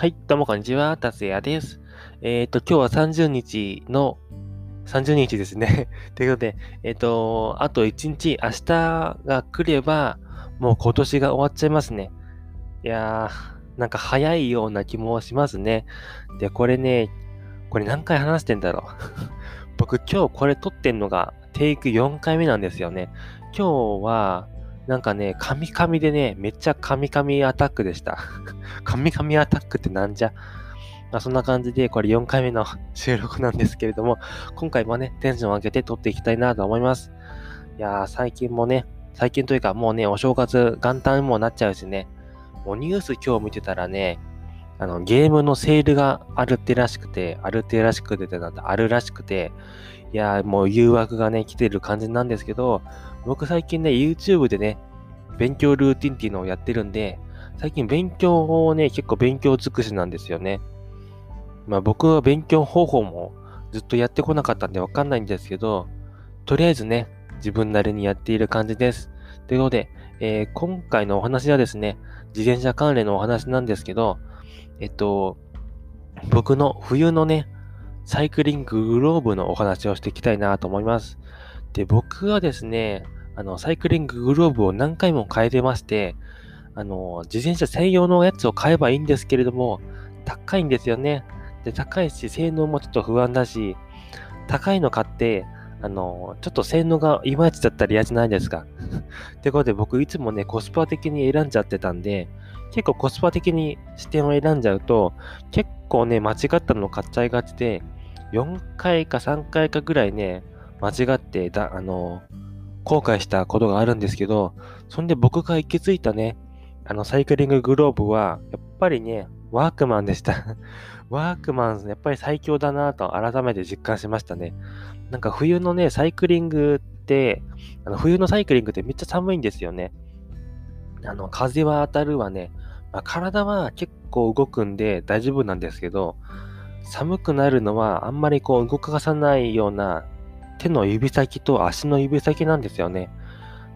はい、どうもこんにちは、達也です。えっ、ー、と、今日は30日の、30日ですね。ということで、えっ、ー、と、あと1日、明日が来れば、もう今年が終わっちゃいますね。いやー、なんか早いような気もしますね。で、これね、これ何回話してんだろう。僕今日これ撮ってんのがテイク4回目なんですよね。今日は、なんかね、カミカミでね、めっちゃカミカミアタックでした。カミカミアタックってなんじゃ？まあ、そんな感じで、これ4回目の 収録なんですけれども、今回もね、テンションを上げて撮っていきたいなと思います。いやー、最近もね、最近というかもうね、お正月元旦もなっちゃうしね、もうニュース今日見てたらね、あの、ゲームのセールがあるってらしくて、あるってらしくて、なんてあるらしくて、いやー、もう誘惑がね、来てる感じなんですけど、僕最近ね、YouTube でね、勉強ルーティンっていうのをやってるんで、最近勉強をね、結構勉強尽くしなんですよね。まあ僕は勉強方法もずっとやってこなかったんでわかんないんですけど、とりあえずね、自分なりにやっている感じです。ということで、えー、今回のお話はですね、自転車関連のお話なんですけど、えっと、僕の冬のね、サイクリンググローブのお話をしていきたいなと思います。で、僕はですね、あの、サイクリンググローブを何回も変えてまして、あの、自転車専用のやつを買えばいいんですけれども、高いんですよね。で、高いし、性能もちょっと不安だし、高いの買って、あの、ちょっと性能がいまいちだったら嫌じゃないですか。ってことで僕いつもね、コスパ的に選んじゃってたんで、結構コスパ的に視点を選んじゃうと、結構ね、間違ったのを買っちゃいがちで、4回か3回かぐらいね、間違ってだ、あの、後悔したことがあるんですけど、そんで僕が行き着いたね、あの、サイクリンググローブは、やっぱりね、ワークマンでした ワークマン、やっぱり最強だなと改めて実感しましたね。なんか冬のね、サイクリングって、あの冬のサイクリングってめっちゃ寒いんですよね。あの、風は当たるわね。まあ、体は結構動くんで大丈夫なんですけど、寒くなるのはあんまりこう動かさないような手の指先と足の指先なんですよね。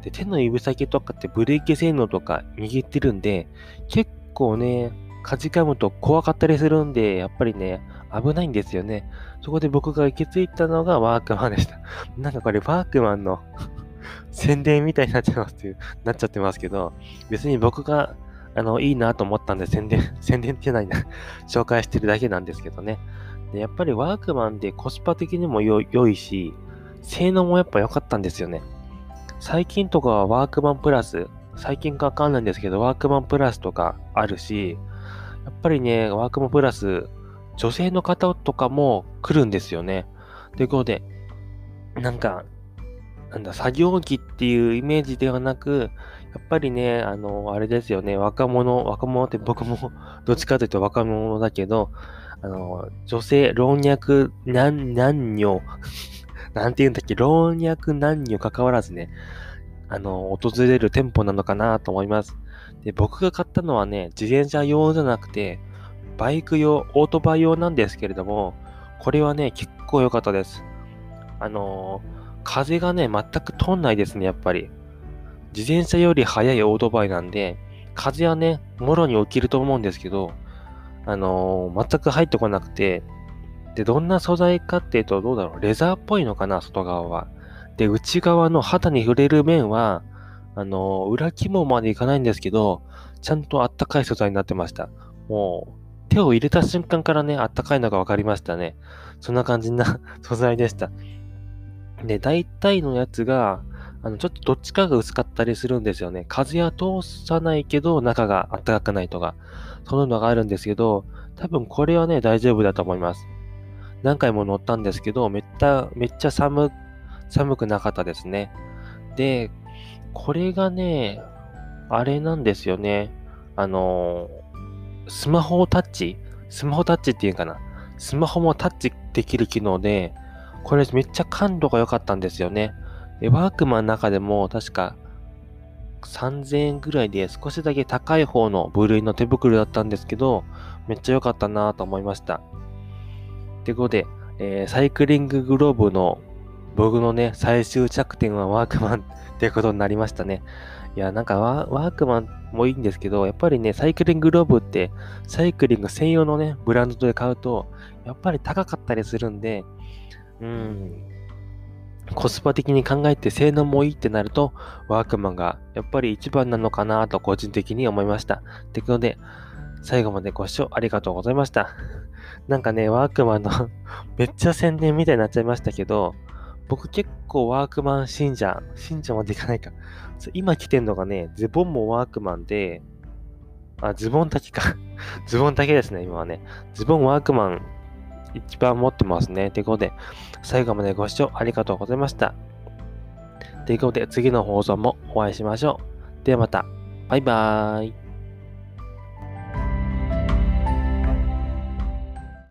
で、手の指先とかってブレーキ性能とか握ってるんで、結構ね、かじかむと怖かったりするんで、やっぱりね、危ないんですよね。そこで僕が行き着いたのがワークマンでした。なんかこれワークマンの 宣伝みたいになっちゃいますっていう、なっちゃってますけど、別に僕が、あの、いいなと思ったんで宣伝、宣伝ってないな 紹介してるだけなんですけどね。で、やっぱりワークマンでコスパ的にも良いし、性能もやっぱ良かったんですよね。最近とかはワークマンプラス、最近かわかんないんですけど、ワークマンプラスとかあるし、やっぱりね、ワークマンプラス、女性の方とかも来るんですよね。ということで、なんか、なんだ、作業着っていうイメージではなく、やっぱりね、あの、あれですよね、若者、若者って僕も どっちかというと若者だけど、あの、女性、老若男女 なんて言うんだっけ、老若男女関わらずね、あの、訪れる店舗なのかなと思います。で、僕が買ったのはね、自転車用じゃなくて、バイク用、オートバイ用なんですけれども、これはね、結構良かったです。あの風がね、全く通んないですね、やっぱり。自転車より速いオートバイなんで、風はね、もろに起きると思うんですけど、あのー、全く入ってこなくて、で、どんな素材かっていうと、どうだろう、レザーっぽいのかな、外側は。で、内側の肌に触れる面は、あのー、裏肝までいかないんですけど、ちゃんとあったかい素材になってました。もう、手を入れた瞬間からね、あったかいのが分かりましたね。そんな感じな 素材でした。で、大体のやつが、あの、ちょっとどっちかが薄かったりするんですよね。風は通さないけど、中が暖かくないとか、そういうのがあるんですけど、多分これはね、大丈夫だと思います。何回も乗ったんですけど、めっちゃ、めっちゃ寒、寒くなかったですね。で、これがね、あれなんですよね。あの、スマホをタッチスマホタッチっていうかな。スマホもタッチできる機能で、これめっちゃ感度が良かったんですよね。で、ワークマンの中でも確か3000円ぐらいで少しだけ高い方の部類の手袋だったんですけど、めっちゃ良かったなと思いました。ということで、えー、サイクリンググローブの僕のね、最終着点はワークマンってことになりましたね。いや、なんかワークマンもいいんですけど、やっぱりね、サイクリンググローブって、サイクリング専用のね、ブランドで買うと、やっぱり高かったりするんで、うん、コスパ的に考えて性能もいいってなると、ワークマンがやっぱり一番なのかなと個人的に思いました。ってことで、最後までご視聴ありがとうございました。なんかね、ワークマンの めっちゃ宣伝みたいになっちゃいましたけど、僕結構ワークマン信者、信者までいかないか。今着てんのがね、ズボンもワークマンで、あ、ズボンだけか。ズボンだけですね、今はね。ズボンワークマン一番持ってますね。ということで、最後までご視聴ありがとうございました。ということで、次の放送もお会いしましょう。ではまた。バイバーイ。